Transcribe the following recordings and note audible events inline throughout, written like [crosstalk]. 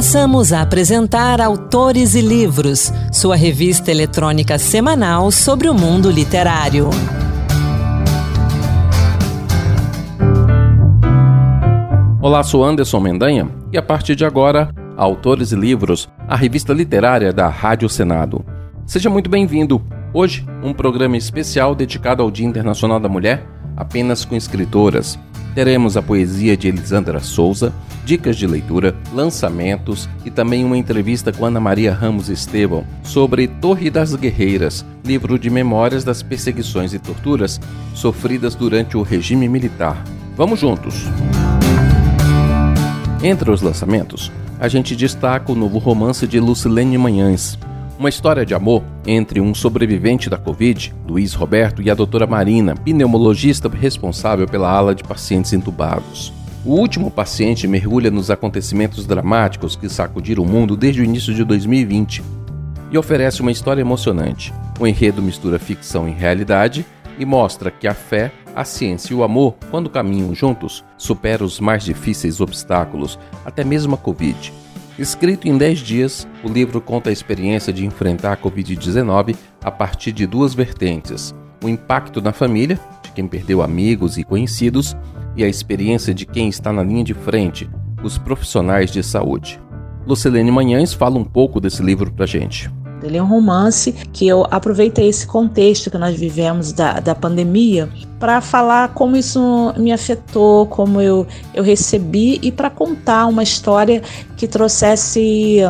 Passamos a apresentar Autores e Livros, sua revista eletrônica semanal sobre o mundo literário. Olá, sou Anderson Mendanha e a partir de agora, Autores e Livros, a revista literária da Rádio Senado. Seja muito bem-vindo. Hoje, um programa especial dedicado ao Dia Internacional da Mulher, apenas com escritoras. Teremos a poesia de Elisandra Souza, dicas de leitura, lançamentos e também uma entrevista com Ana Maria Ramos Estevão sobre Torre das Guerreiras, livro de memórias das perseguições e torturas sofridas durante o regime militar. Vamos juntos! Entre os lançamentos, a gente destaca o novo romance de Lucilene Manhães, uma história de amor entre um sobrevivente da Covid, Luiz Roberto, e a doutora Marina, pneumologista responsável pela ala de pacientes entubados. O último paciente mergulha nos acontecimentos dramáticos que sacudiram o mundo desde o início de 2020 e oferece uma história emocionante. O enredo mistura ficção e realidade e mostra que a fé, a ciência e o amor, quando caminham juntos, superam os mais difíceis obstáculos, até mesmo a Covid. Escrito em 10 dias, o livro conta a experiência de enfrentar a Covid-19 a partir de duas vertentes: o impacto na família, de quem perdeu amigos e conhecidos, e a experiência de quem está na linha de frente, os profissionais de saúde. Lucilene Manhães fala um pouco desse livro pra gente. Ele é um romance que eu aproveitei esse contexto que nós vivemos da, da pandemia para falar como isso me afetou, como eu, eu recebi e para contar uma história que trouxesse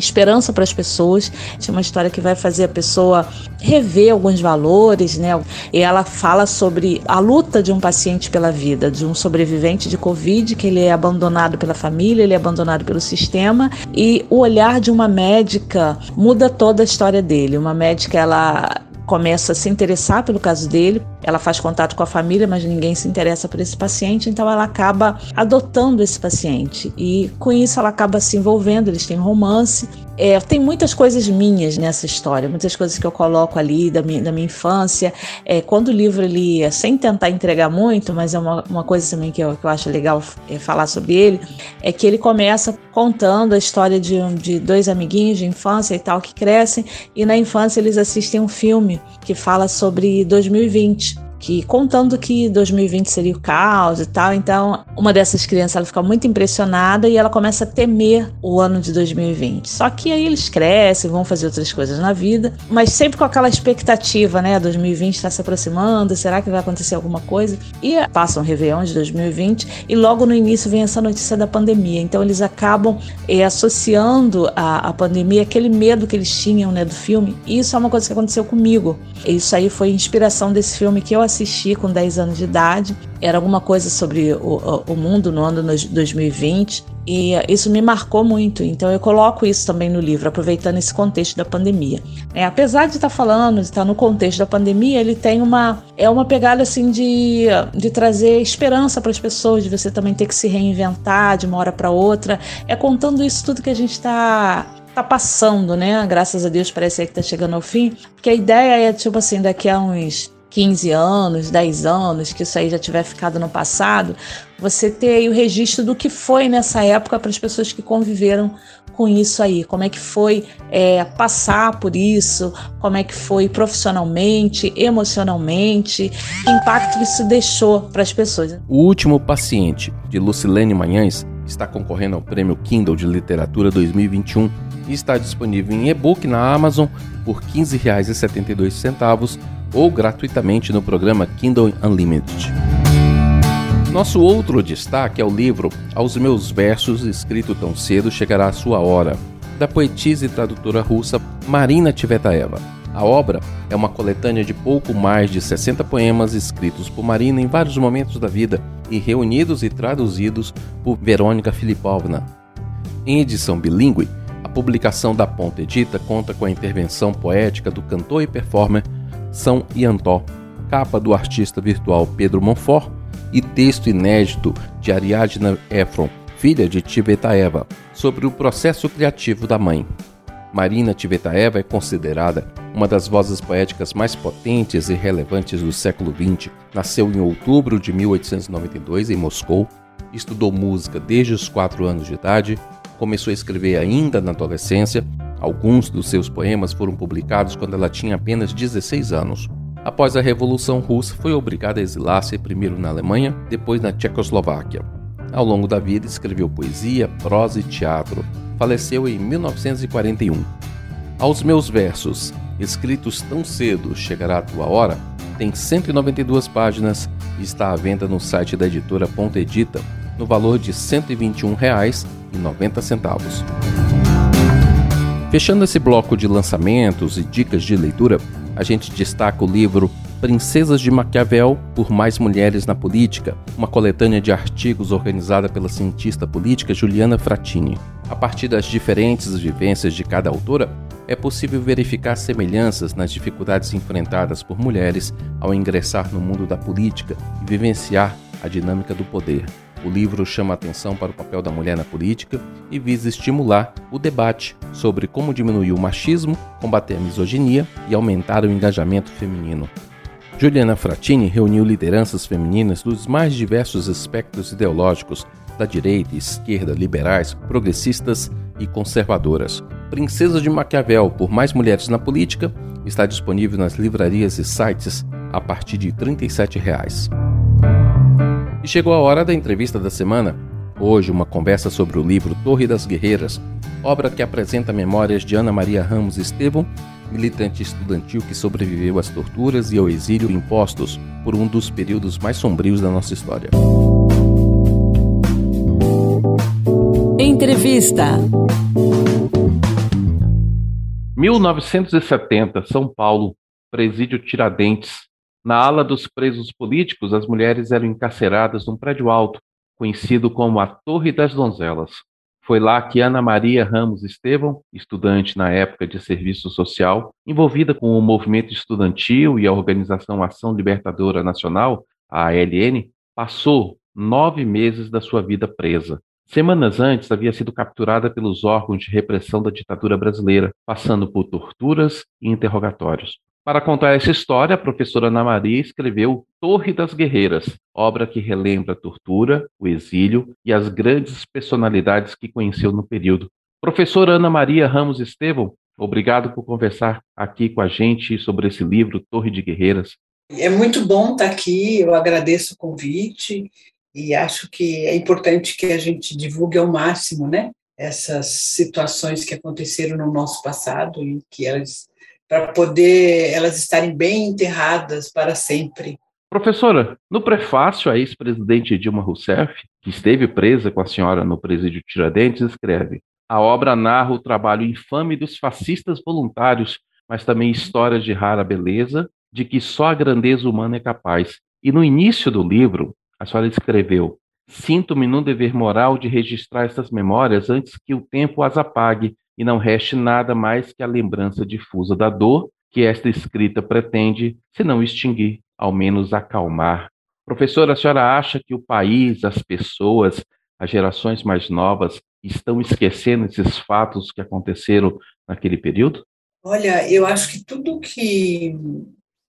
esperança para as pessoas. É uma história que vai fazer a pessoa rever alguns valores, né? E ela fala sobre a luta de um paciente pela vida, de um sobrevivente de Covid, que ele é abandonado pela família, ele é abandonado pelo sistema, e o olhar de uma médica muda toda a história dele. Uma médica, ela começa a se interessar pelo caso dele, ela faz contato com a família, mas ninguém se interessa por esse paciente, então ela acaba adotando esse paciente. E com isso ela acaba se envolvendo, eles têm romance. É, tem muitas coisas minhas nessa história, muitas coisas que eu coloco ali da minha, da minha infância. É, quando o livro, ele, sem tentar entregar muito, mas é uma, uma coisa também que eu, que eu acho legal é, falar sobre ele, é que ele começa contando a história de, de dois amiguinhos de infância e tal que crescem, e na infância eles assistem um filme que fala sobre 2020 que contando que 2020 seria o caos e tal. Então, uma dessas crianças ela fica muito impressionada e ela começa a temer o ano de 2020. Só que aí eles crescem, vão fazer outras coisas na vida, mas sempre com aquela expectativa, né? 2020 está se aproximando, será que vai acontecer alguma coisa? E passam um Réveillon de 2020 e logo no início vem essa notícia da pandemia. Então, eles acabam é, associando a, a pandemia, aquele medo que eles tinham, né, do filme. E isso é uma coisa que aconteceu comigo. Isso aí foi inspiração desse filme que eu assisti com 10 anos de idade. Era alguma coisa sobre o, o mundo no ano 2020 e isso me marcou muito. Então eu coloco isso também no livro, aproveitando esse contexto da pandemia. É, apesar de estar falando, de estar no contexto da pandemia, ele tem uma é uma pegada assim de, de trazer esperança para as pessoas, de você também ter que se reinventar de uma hora para outra. É contando isso tudo que a gente está tá passando, né? Graças a Deus parece que tá chegando ao fim. Porque a ideia é, tipo assim, daqui a uns 15 anos, 10 anos, que isso aí já tiver ficado no passado, você ter aí o registro do que foi nessa época para as pessoas que conviveram com isso aí, como é que foi é, passar por isso, como é que foi profissionalmente, emocionalmente, que impacto isso deixou para as pessoas. O último paciente de Lucilene Manhães está concorrendo ao Prêmio Kindle de Literatura 2021 e está disponível em e-book na Amazon por R$ 15,72 ou gratuitamente no programa Kindle Unlimited. Nosso outro destaque é o livro Aos Meus Versos, escrito tão cedo chegará a sua hora, da poetisa e tradutora russa Marina Tivetaeva. A obra é uma coletânea de pouco mais de 60 poemas escritos por Marina em vários momentos da vida e reunidos e traduzidos por Verônica Filipovna. Em edição bilíngue, a publicação da Ponta Edita conta com a intervenção poética do cantor e performer São Iantó, capa do artista virtual Pedro Monfort e texto inédito de Ariadna Efron, filha de Tivetaeva, sobre o processo criativo da mãe. Marina Tivetaeva é considerada uma das vozes poéticas mais potentes e relevantes do século XX. Nasceu em outubro de 1892 em Moscou, estudou música desde os 4 anos de idade, começou a escrever ainda na adolescência. Alguns dos seus poemas foram publicados quando ela tinha apenas 16 anos. Após a Revolução Russa, foi obrigada a exilar-se primeiro na Alemanha, depois na Tchecoslováquia. Ao longo da vida, escreveu poesia, prosa e teatro. Faleceu em 1941. Aos meus versos, escritos tão cedo, chegará a tua hora, tem 192 páginas e está à venda no site da editora Ponta Edita, no valor de R$ 121,90. Fechando esse bloco de lançamentos e dicas de leitura, a gente destaca o livro Princesas de Maquiavel por Mais Mulheres na Política, uma coletânea de artigos organizada pela cientista política Juliana Frattini. A partir das diferentes vivências de cada autora, é possível verificar semelhanças nas dificuldades enfrentadas por mulheres ao ingressar no mundo da política e vivenciar a dinâmica do poder. O livro chama atenção para o papel da mulher na política e visa estimular o debate sobre como diminuir o machismo, combater a misoginia e aumentar o engajamento feminino. Juliana Frattini reuniu lideranças femininas dos mais diversos espectros ideológicos, da direita, esquerda, liberais, progressistas e conservadoras. Princesa de Maquiavel, por mais mulheres na política, está disponível nas livrarias e sites a partir de 37 reais. E chegou a hora da entrevista da semana. Hoje, uma conversa sobre o livro Torre das Guerreiras, obra que apresenta memórias de Ana Maria Ramos Estevão militante estudantil que sobreviveu às torturas e ao exílio impostos por um dos períodos mais sombrios da nossa história. Entrevista 1970, São Paulo, Presídio Tiradentes. Na ala dos presos políticos, as mulheres eram encarceradas num prédio alto, conhecido como a Torre das Donzelas. Foi lá que Ana Maria Ramos Estevão, estudante na época de serviço social, envolvida com o movimento estudantil e a organização Ação Libertadora Nacional, a ALN, passou nove meses da sua vida presa. Semanas antes, havia sido capturada pelos órgãos de repressão da ditadura brasileira, passando por torturas e interrogatórios. Para contar essa história, a professora Ana Maria escreveu Torre das Guerreiras, obra que relembra a tortura, o exílio e as grandes personalidades que conheceu no período. Professora Ana Maria Ramos Estevão, obrigado por conversar aqui com a gente sobre esse livro, Torre de Guerreiras. É muito bom estar aqui, eu agradeço o convite e acho que é importante que a gente divulgue ao máximo, né? Essas situações que aconteceram no nosso passado e que elas para poder elas estarem bem enterradas para sempre. Professora, no prefácio, a ex-presidente Dilma Rousseff, que esteve presa com a senhora no presídio Tiradentes, escreve: A obra narra o trabalho infame dos fascistas voluntários, mas também histórias de rara beleza, de que só a grandeza humana é capaz. E no início do livro, a senhora escreveu: Sinto-me no dever moral de registrar essas memórias antes que o tempo as apague e não reste nada mais que a lembrança difusa da dor que esta escrita pretende, se não extinguir, ao menos acalmar. Professora, a senhora acha que o país, as pessoas, as gerações mais novas estão esquecendo esses fatos que aconteceram naquele período? Olha, eu acho que tudo que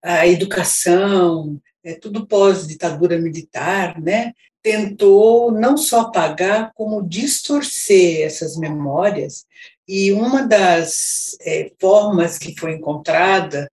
a educação, é tudo pós-ditadura militar, né, tentou não só apagar, como distorcer essas memórias e uma das é, formas que foi encontrada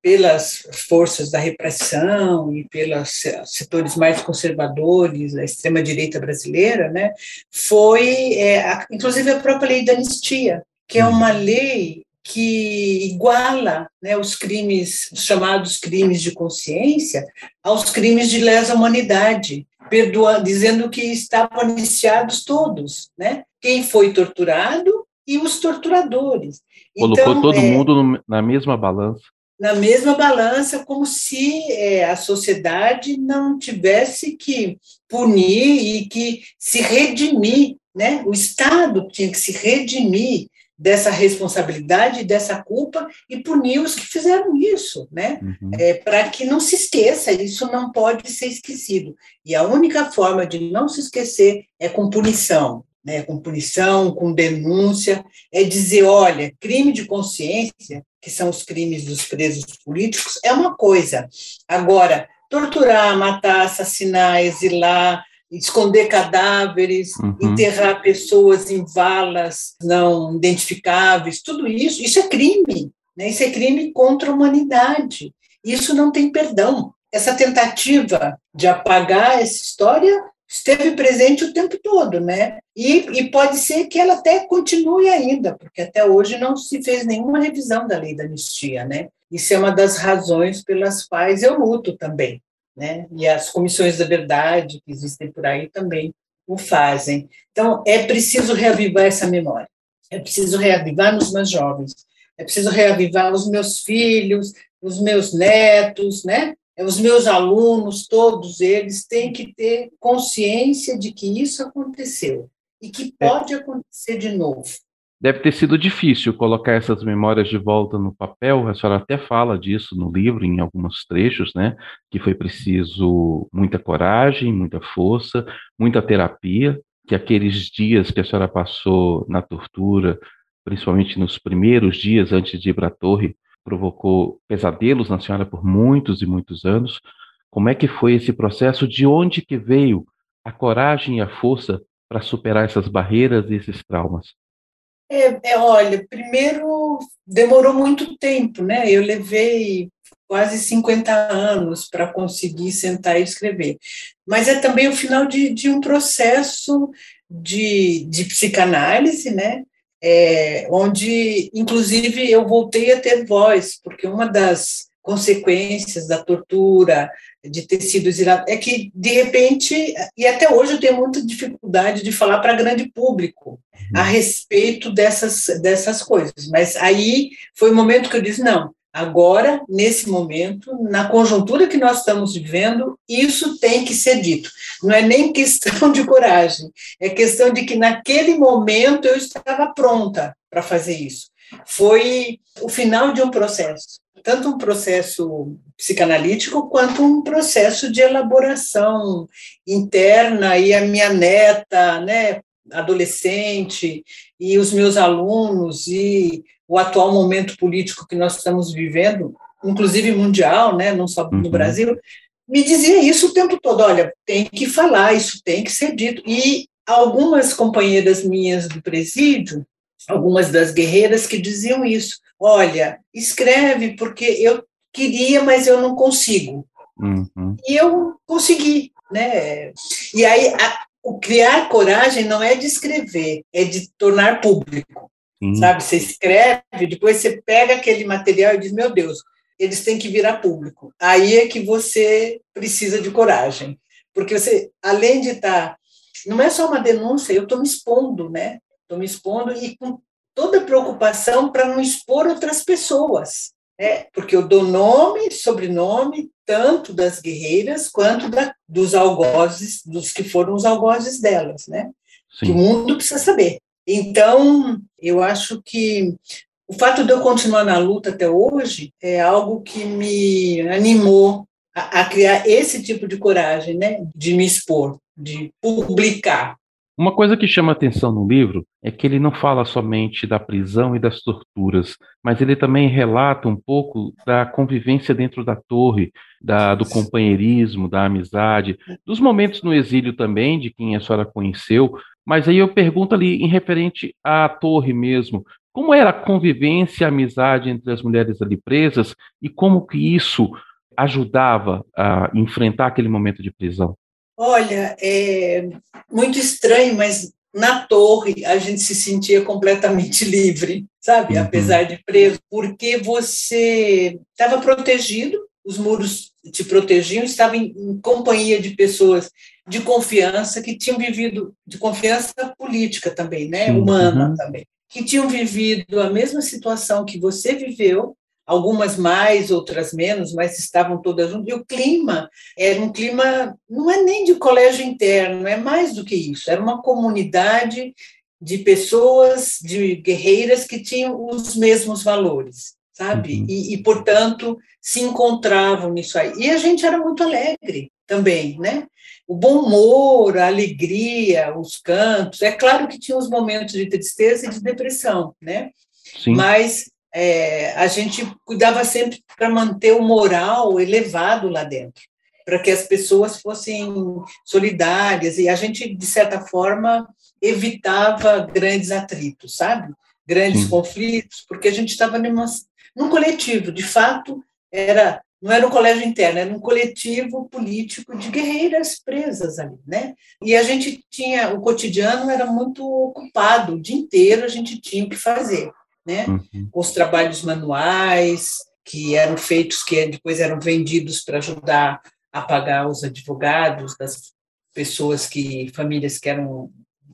pelas forças da repressão e pelos setores mais conservadores da extrema direita brasileira, né, foi, é, a, inclusive, a própria lei da anistia, que é uhum. uma lei que iguala né, os crimes, os chamados crimes de consciência, aos crimes de lesa humanidade, perdoa, dizendo que estavam iniciados todos, né? Quem foi torturado e os torturadores. Colocou então, todo é, mundo no, na mesma balança. Na mesma balança, como se é, a sociedade não tivesse que punir e que se redimir, né? O Estado tinha que se redimir dessa responsabilidade, dessa culpa e punir os que fizeram isso, né? Uhum. É, Para que não se esqueça, isso não pode ser esquecido. E a única forma de não se esquecer é com punição né, com punição, com denúncia, é dizer, olha, crime de consciência, que são os crimes dos presos políticos, é uma coisa. Agora, torturar, matar, assassinar, exilar, esconder cadáveres, uhum. enterrar pessoas em valas não identificáveis, tudo isso, isso é crime, né? Isso é crime contra a humanidade. Isso não tem perdão. Essa tentativa de apagar essa história esteve presente o tempo todo, né? E, e, pode ser que ela até continue ainda, porque até hoje não se fez nenhuma revisão da lei da anistia, né? Isso é uma das razões pelas quais eu luto também, né? E as comissões da verdade que existem por aí também o fazem. Então, é preciso reavivar essa memória. É preciso reavivar nos mais jovens. É preciso reavivar os meus filhos, os meus netos, né? Os meus alunos, todos eles têm que ter consciência de que isso aconteceu e que é. pode acontecer de novo. Deve ter sido difícil colocar essas memórias de volta no papel. A senhora até fala disso no livro, em alguns trechos, né? Que foi preciso muita coragem, muita força, muita terapia. Que aqueles dias que a senhora passou na tortura, principalmente nos primeiros dias antes de ir para a torre, provocou pesadelos na senhora por muitos e muitos anos. Como é que foi esse processo? De onde que veio a coragem e a força para superar essas barreiras e esses traumas? É, é, olha, primeiro demorou muito tempo, né? Eu levei quase 50 anos para conseguir sentar e escrever. Mas é também o final de, de um processo de, de psicanálise, né? É, onde, inclusive, eu voltei a ter voz, porque uma das consequências da tortura, de ter sido exilado, é que, de repente, e até hoje eu tenho muita dificuldade de falar para grande público a uhum. respeito dessas, dessas coisas. Mas aí foi o momento que eu disse: não, agora, nesse momento, na conjuntura que nós estamos vivendo, isso tem que ser dito. Não é nem questão de coragem, é questão de que naquele momento eu estava pronta para fazer isso. Foi o final de um processo tanto um processo psicanalítico quanto um processo de elaboração interna e a minha neta, né, adolescente e os meus alunos e o atual momento político que nós estamos vivendo, inclusive mundial, né, não só no uhum. Brasil, me dizia isso o tempo todo, olha, tem que falar, isso tem que ser dito. E algumas companheiras minhas do presídio, algumas das guerreiras que diziam isso, olha, escreve porque eu queria, mas eu não consigo. Uhum. E eu consegui, né? E aí a, o criar coragem não é de escrever, é de tornar público. Uhum. Sabe, você escreve, depois você pega aquele material e diz: "Meu Deus, eles têm que virar público". Aí é que você precisa de coragem, porque você, além de estar, tá, não é só uma denúncia, eu estou me expondo, né? Estou me expondo e com toda preocupação para não expor outras pessoas. É, porque eu dou nome, sobrenome, tanto das guerreiras quanto da, dos algozes, dos que foram os algozes delas, né? Sim. Que o mundo precisa saber. Então, eu acho que o fato de eu continuar na luta até hoje é algo que me animou a, a criar esse tipo de coragem, né? De me expor, de publicar. Uma coisa que chama atenção no livro é que ele não fala somente da prisão e das torturas, mas ele também relata um pouco da convivência dentro da torre, da, do companheirismo, da amizade, dos momentos no exílio também, de quem a senhora conheceu. Mas aí eu pergunto ali, em referente à torre mesmo, como era a convivência e a amizade entre as mulheres ali presas e como que isso ajudava a enfrentar aquele momento de prisão? Olha, é muito estranho, mas na torre a gente se sentia completamente [laughs] livre, sabe? Uhum. Apesar de preso, porque você estava protegido, os muros te protegiam, estava em, em, companhia de pessoas de confiança que tinham vivido, de confiança política também, né? Humana uhum. também, que tinham vivido a mesma situação que você viveu algumas mais, outras menos, mas estavam todas juntas. E o clima era um clima, não é nem de colégio interno, é mais do que isso, era uma comunidade de pessoas, de guerreiras que tinham os mesmos valores, sabe? Uhum. E, e, portanto, se encontravam nisso aí. E a gente era muito alegre também, né? O bom humor, a alegria, os cantos. É claro que tinha os momentos de tristeza e de depressão, né? Sim. Mas é, a gente cuidava sempre para manter o moral elevado lá dentro. para que as pessoas fossem solidárias e a gente, de certa forma, evitava grandes atritos, sabe? Grandes Sim. conflitos, porque a gente estava num coletivo, de fato, era não era um colégio interno, era um coletivo político de guerreiras presas ali, né? E a gente tinha, o cotidiano era muito ocupado, o dia inteiro a gente tinha o que fazer, né? Uhum. Os trabalhos manuais, que eram feitos, que depois eram vendidos para ajudar a pagar os advogados das pessoas que, famílias que eram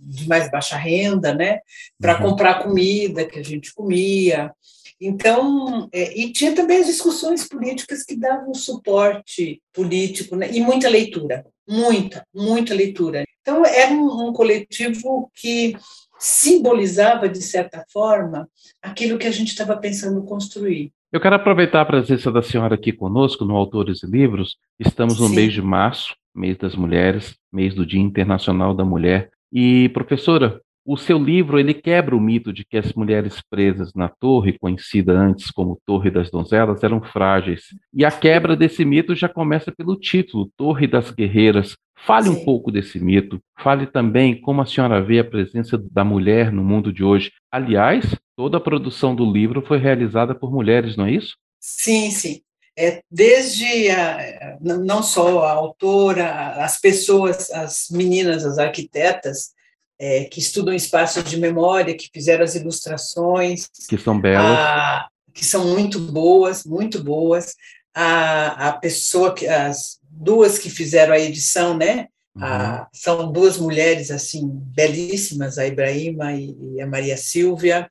de mais baixa renda, né? Para uhum. comprar comida que a gente comia, então, é, e tinha também as discussões políticas que davam suporte político, né? e muita leitura, muita, muita leitura. Então, era um, um coletivo que simbolizava, de certa forma, aquilo que a gente estava pensando construir. Eu quero aproveitar a presença da senhora aqui conosco no Autores e Livros. Estamos no Sim. mês de março, mês das mulheres, mês do Dia Internacional da Mulher. E, professora, o seu livro ele quebra o mito de que as mulheres presas na torre, conhecida antes como Torre das Donzelas, eram frágeis. E a quebra desse mito já começa pelo título, Torre das Guerreiras. Fale Sim. um pouco desse mito. Fale também como a senhora vê a presença da mulher no mundo de hoje. Aliás, toda a produção do livro foi realizada por mulheres, não é isso? Sim, sim. É, desde a, não só a autora, as pessoas, as meninas, as arquitetas, é, que estudam espaços de memória, que fizeram as ilustrações. Que são belas. A, que são muito boas, muito boas. A, a pessoa, que as duas que fizeram a edição, né? Uhum. A, são duas mulheres, assim, belíssimas, a Ibrahima e, e a Maria Silvia.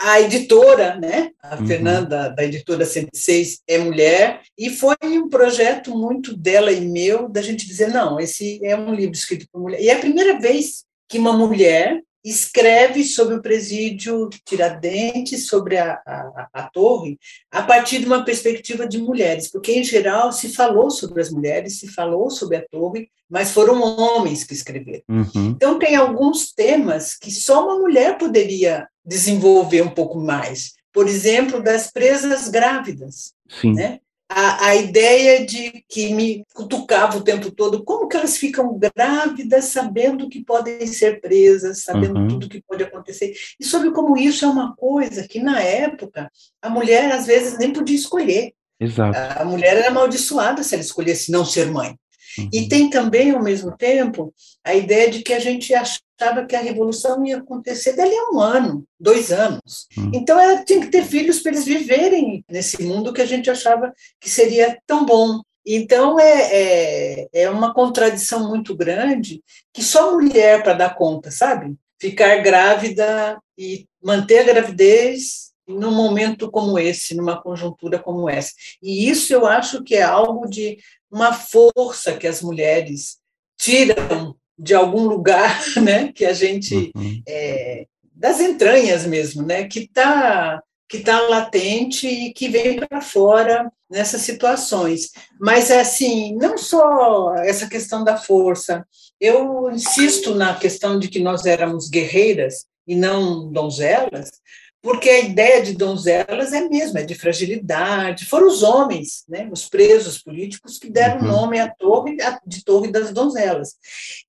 A editora, né? A uhum. Fernanda, da editora 106, é mulher, e foi um projeto muito dela e meu, da gente dizer, não, esse é um livro escrito por mulher. E é a primeira vez que uma mulher escreve sobre o presídio Tiradentes, sobre a, a, a, torre, a partir de uma perspectiva de mulheres, porque, em geral, se falou sobre as mulheres, se falou sobre a torre, mas foram homens que escreveram. Uhum. Então, tem alguns temas que só uma mulher poderia desenvolver um pouco mais. Por exemplo, das presas grávidas. Sim. Né? A, a ideia de que me cutucava o tempo todo, como que elas ficam grávidas sabendo que podem ser presas, sabendo uhum. tudo que pode acontecer, e sobre como isso é uma coisa que, na época, a mulher, às vezes, nem podia escolher. Exato. A mulher era amaldiçoada se ela escolhesse não ser mãe. Uhum. E tem também, ao mesmo tempo, a ideia de que a gente achava que a revolução ia acontecer dali a um ano, dois anos. Uhum. Então, ela tinha que ter filhos para eles viverem nesse mundo que a gente achava que seria tão bom. Então, é, é, é uma contradição muito grande que só mulher para dar conta, sabe? Ficar grávida e manter a gravidez num momento como esse, numa conjuntura como essa. E isso eu acho que é algo de uma força que as mulheres tiram de algum lugar, [laughs] né, que a gente uhum. é, das entranhas mesmo, né, que está que tá latente e que vem para fora nessas situações. Mas assim, não só essa questão da força. Eu insisto na questão de que nós éramos guerreiras e não donzelas, porque a ideia de donzelas é mesmo, é de fragilidade. Foram os homens, né, os presos políticos, que deram uhum. nome à torre, de Torre das Donzelas.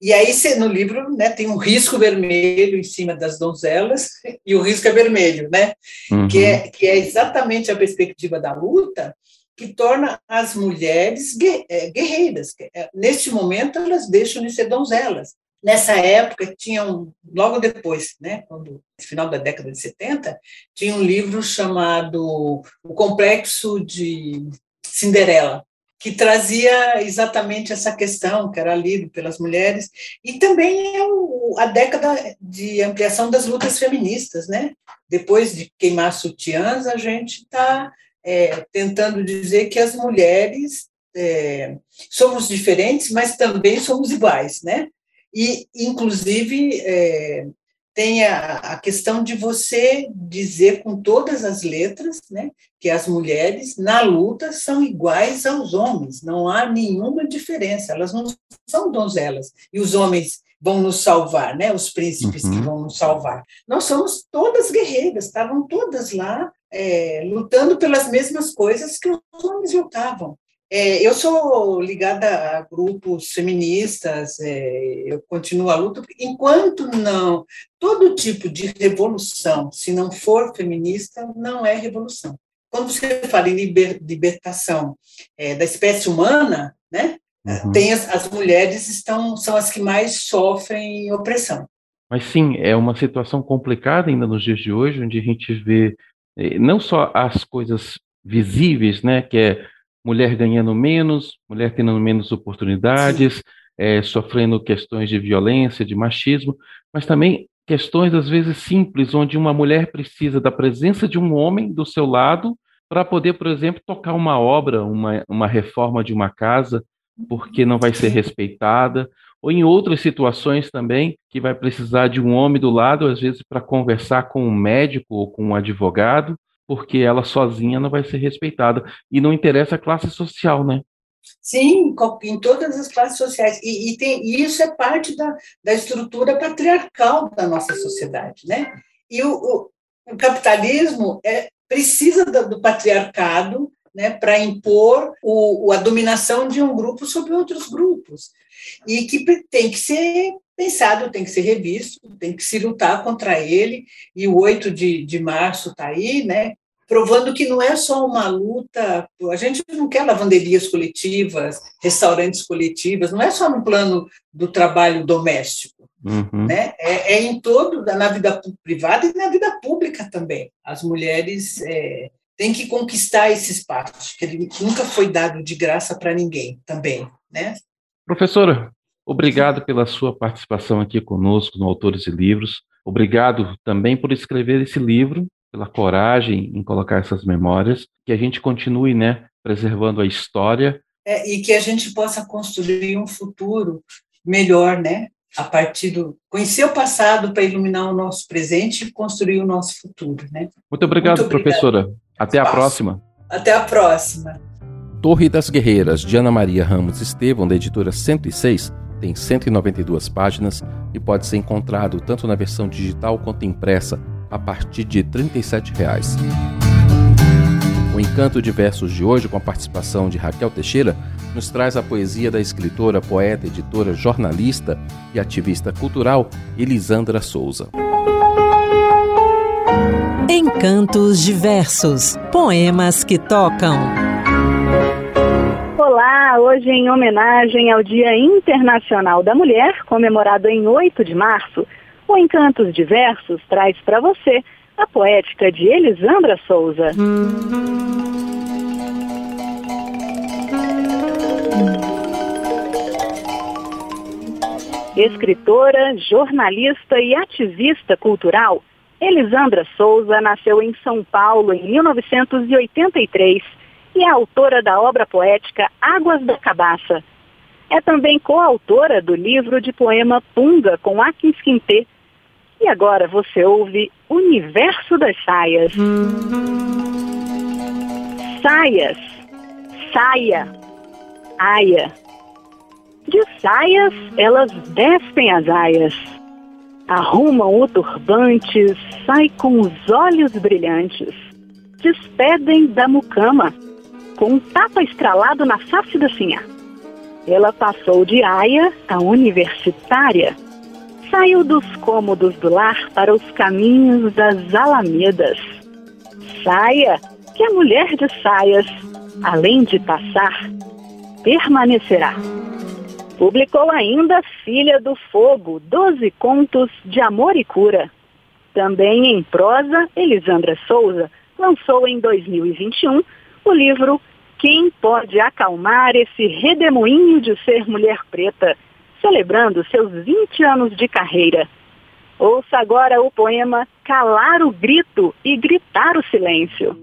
E aí, no livro, né, tem um risco vermelho em cima das donzelas, [laughs] e o risco é vermelho, né, uhum. que, é, que é exatamente a perspectiva da luta, que torna as mulheres é, guerreiras. É, neste momento, elas deixam de ser donzelas. Nessa época, tinham, logo depois, né, quando, no final da década de 70, tinha um livro chamado O Complexo de Cinderela, que trazia exatamente essa questão, que era lido pelas mulheres, e também é o, a década de ampliação das lutas feministas, né? Depois de queimar sutiãs, a gente está é, tentando dizer que as mulheres é, somos diferentes, mas também somos iguais, né? E, inclusive, é, tem a, a, questão de você dizer com todas as letras né, que as mulheres na luta são iguais aos homens, não há nenhuma diferença, elas não são donzelas, e os homens vão nos salvar, né, os príncipes uhum. que vão nos salvar. Nós somos todas guerreiras, estavam todas lá é, lutando pelas mesmas coisas que os homens lutavam. É, eu sou ligada a grupos feministas, é, eu continuo a luta, enquanto não, todo tipo de revolução, se não for feminista, não é revolução. Quando você fala em liber, libertação é, da espécie humana, né, uhum. tem as, as mulheres estão são as que mais sofrem opressão. Mas sim, é uma situação complicada ainda nos dias de hoje, onde a gente vê eh, não só as coisas visíveis, né, que é mulher ganhando menos, mulher tendo menos oportunidades, é, sofrendo questões de violência, de machismo, mas também questões às vezes simples, onde uma mulher precisa da presença de um homem do seu lado para poder, por exemplo, tocar uma obra, uma, uma reforma de uma casa, porque não vai ser respeitada, ou em outras situações também, que vai precisar de um homem do lado, às vezes, para conversar com um médico ou com um advogado, porque ela sozinha não vai ser respeitada. E não interessa a classe social, né? Sim, em todas as classes sociais. E, e, tem, e isso é parte da, da estrutura patriarcal da nossa sociedade, né? E o, o, o capitalismo é, precisa do, do patriarcado né, para impor o, a dominação de um grupo sobre outros grupos. E que tem que ser pensado, tem que ser revisto, tem que se lutar contra ele, e o 8 de, de março está aí, né, provando que não é só uma luta, a gente não quer lavanderias coletivas, restaurantes coletivos, não é só no plano do trabalho doméstico, uhum. né? É, é, em todo, na vida privada e na vida pública também. As mulheres é, têm que conquistar esse espaço, que ele nunca foi dado de graça para ninguém também, né? Professora, Obrigado pela sua participação aqui conosco no Autores e Livros. Obrigado também por escrever esse livro, pela coragem em colocar essas memórias, que a gente continue, né, preservando a história. É, e que a gente possa construir um futuro melhor, né, a partir do conhecer o passado para iluminar o nosso presente e construir o nosso futuro, né? Muito obrigado, Muito professora. Até a próxima. Até a próxima. Torre das Guerreiras, de Ana Maria Ramos Estevão, da editora 106, tem 192 páginas e pode ser encontrado tanto na versão digital quanto impressa a partir de 37 reais. O Encanto de Versos de hoje, com a participação de Raquel Teixeira, nos traz a poesia da escritora, poeta, editora, jornalista e ativista cultural Elisandra Souza. Encantos de Versos Poemas que tocam. Olá, hoje em homenagem ao Dia Internacional da Mulher, comemorado em 8 de março, o Encantos Diversos traz para você a poética de Elisandra Souza. Escritora, jornalista e ativista cultural, Elisandra Souza nasceu em São Paulo em 1983 e é autora da obra poética Águas da Cabaça. É também coautora do livro de poema Punga com Akins Quintê. E agora você ouve Universo das Saias. Saias, saia, aia. De saias, elas despem as aias. Arrumam o turbante, sai com os olhos brilhantes. Despedem da mucama com um tapa estralado na face da Sinhá. Ela passou de aia a universitária. Saiu dos cômodos do lar para os caminhos das alamedas. Saia, que a mulher de saias, além de passar, permanecerá. Publicou ainda Filha do Fogo, doze contos de amor e cura. Também em prosa, Elisandra Souza lançou em 2021 o livro Quem Pode Acalmar Esse Redemoinho de Ser Mulher Preta, celebrando seus 20 anos de carreira. Ouça agora o poema Calar o Grito e Gritar o Silêncio.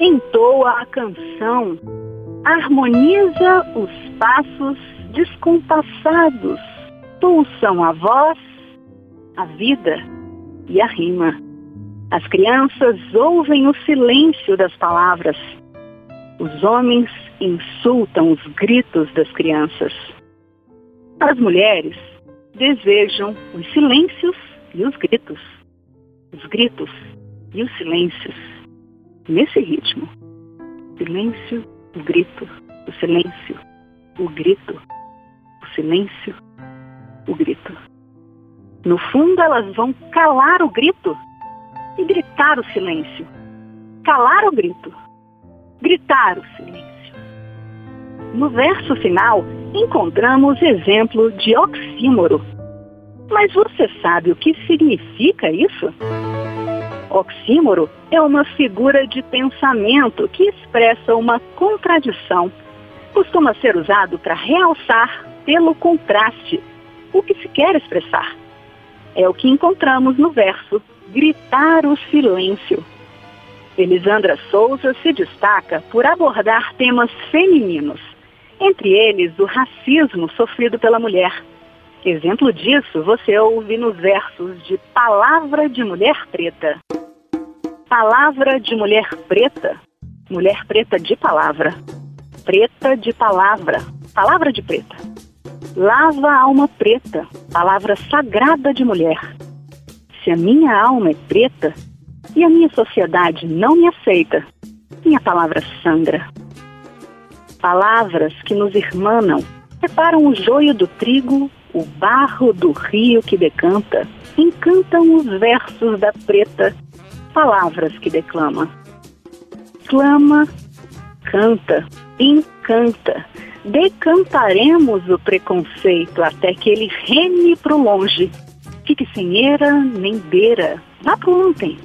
Entoa a canção, harmoniza os passos descompassados, pulsam a voz, a vida e a rima. As crianças ouvem o silêncio das palavras. Os homens insultam os gritos das crianças. As mulheres desejam os silêncios e os gritos. Os gritos e os silêncios. Nesse ritmo. silêncio, o grito, o silêncio, o grito, o silêncio, o grito. No fundo, elas vão calar o grito e gritar o silêncio. Calar o grito, gritar o silêncio. No verso final, encontramos exemplo de oxímoro. Mas você sabe o que significa isso? Oxímoro é uma figura de pensamento que expressa uma contradição. Costuma ser usado para realçar, pelo contraste, o que se quer expressar. É o que encontramos no verso Gritar o Silêncio. Elisandra Souza se destaca por abordar temas femininos, entre eles o racismo sofrido pela mulher. Exemplo disso você ouve nos versos de Palavra de Mulher Preta. Palavra de mulher preta, mulher preta de palavra, preta de palavra, palavra de preta. Lava a alma preta, palavra sagrada de mulher. Se a minha alma é preta e a minha sociedade não me aceita, minha palavra sangra. Palavras que nos irmanam, separam o joio do trigo, o barro do rio que decanta, encantam os versos da preta palavras que declama. Clama, canta, encanta. Decantaremos o preconceito até que ele reme pro longe. Fique sem eira nem beira, vá pro ontem.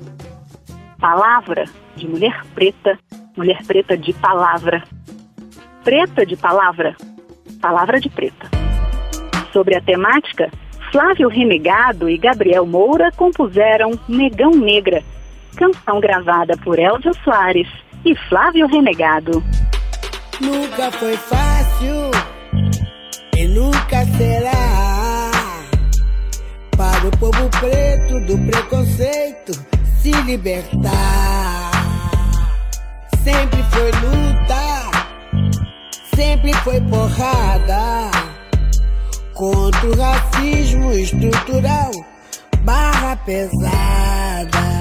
Palavra de mulher preta, mulher preta de palavra. Preta de palavra, palavra de preta. Sobre a temática, Flávio Renegado e Gabriel Moura compuseram Negão Negra, canção gravada por Elza Soares e Flávio Renegado. Nunca foi fácil e nunca será para povo preto do preconceito se libertar. Sempre foi luta, sempre foi porrada contra o racismo estrutural, barra pesada.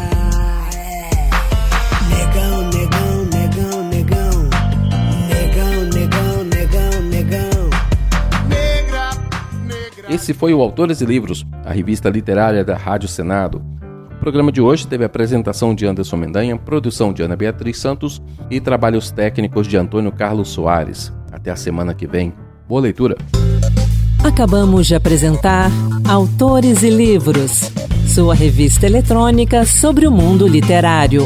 Esse foi o Autores e Livros, a revista literária da Rádio Senado. O programa de hoje teve a apresentação de Anderson Mendanha, produção de Ana Beatriz Santos e trabalhos técnicos de Antônio Carlos Soares. Até a semana que vem. Boa leitura. Acabamos de apresentar Autores e Livros, sua revista eletrônica sobre o mundo literário.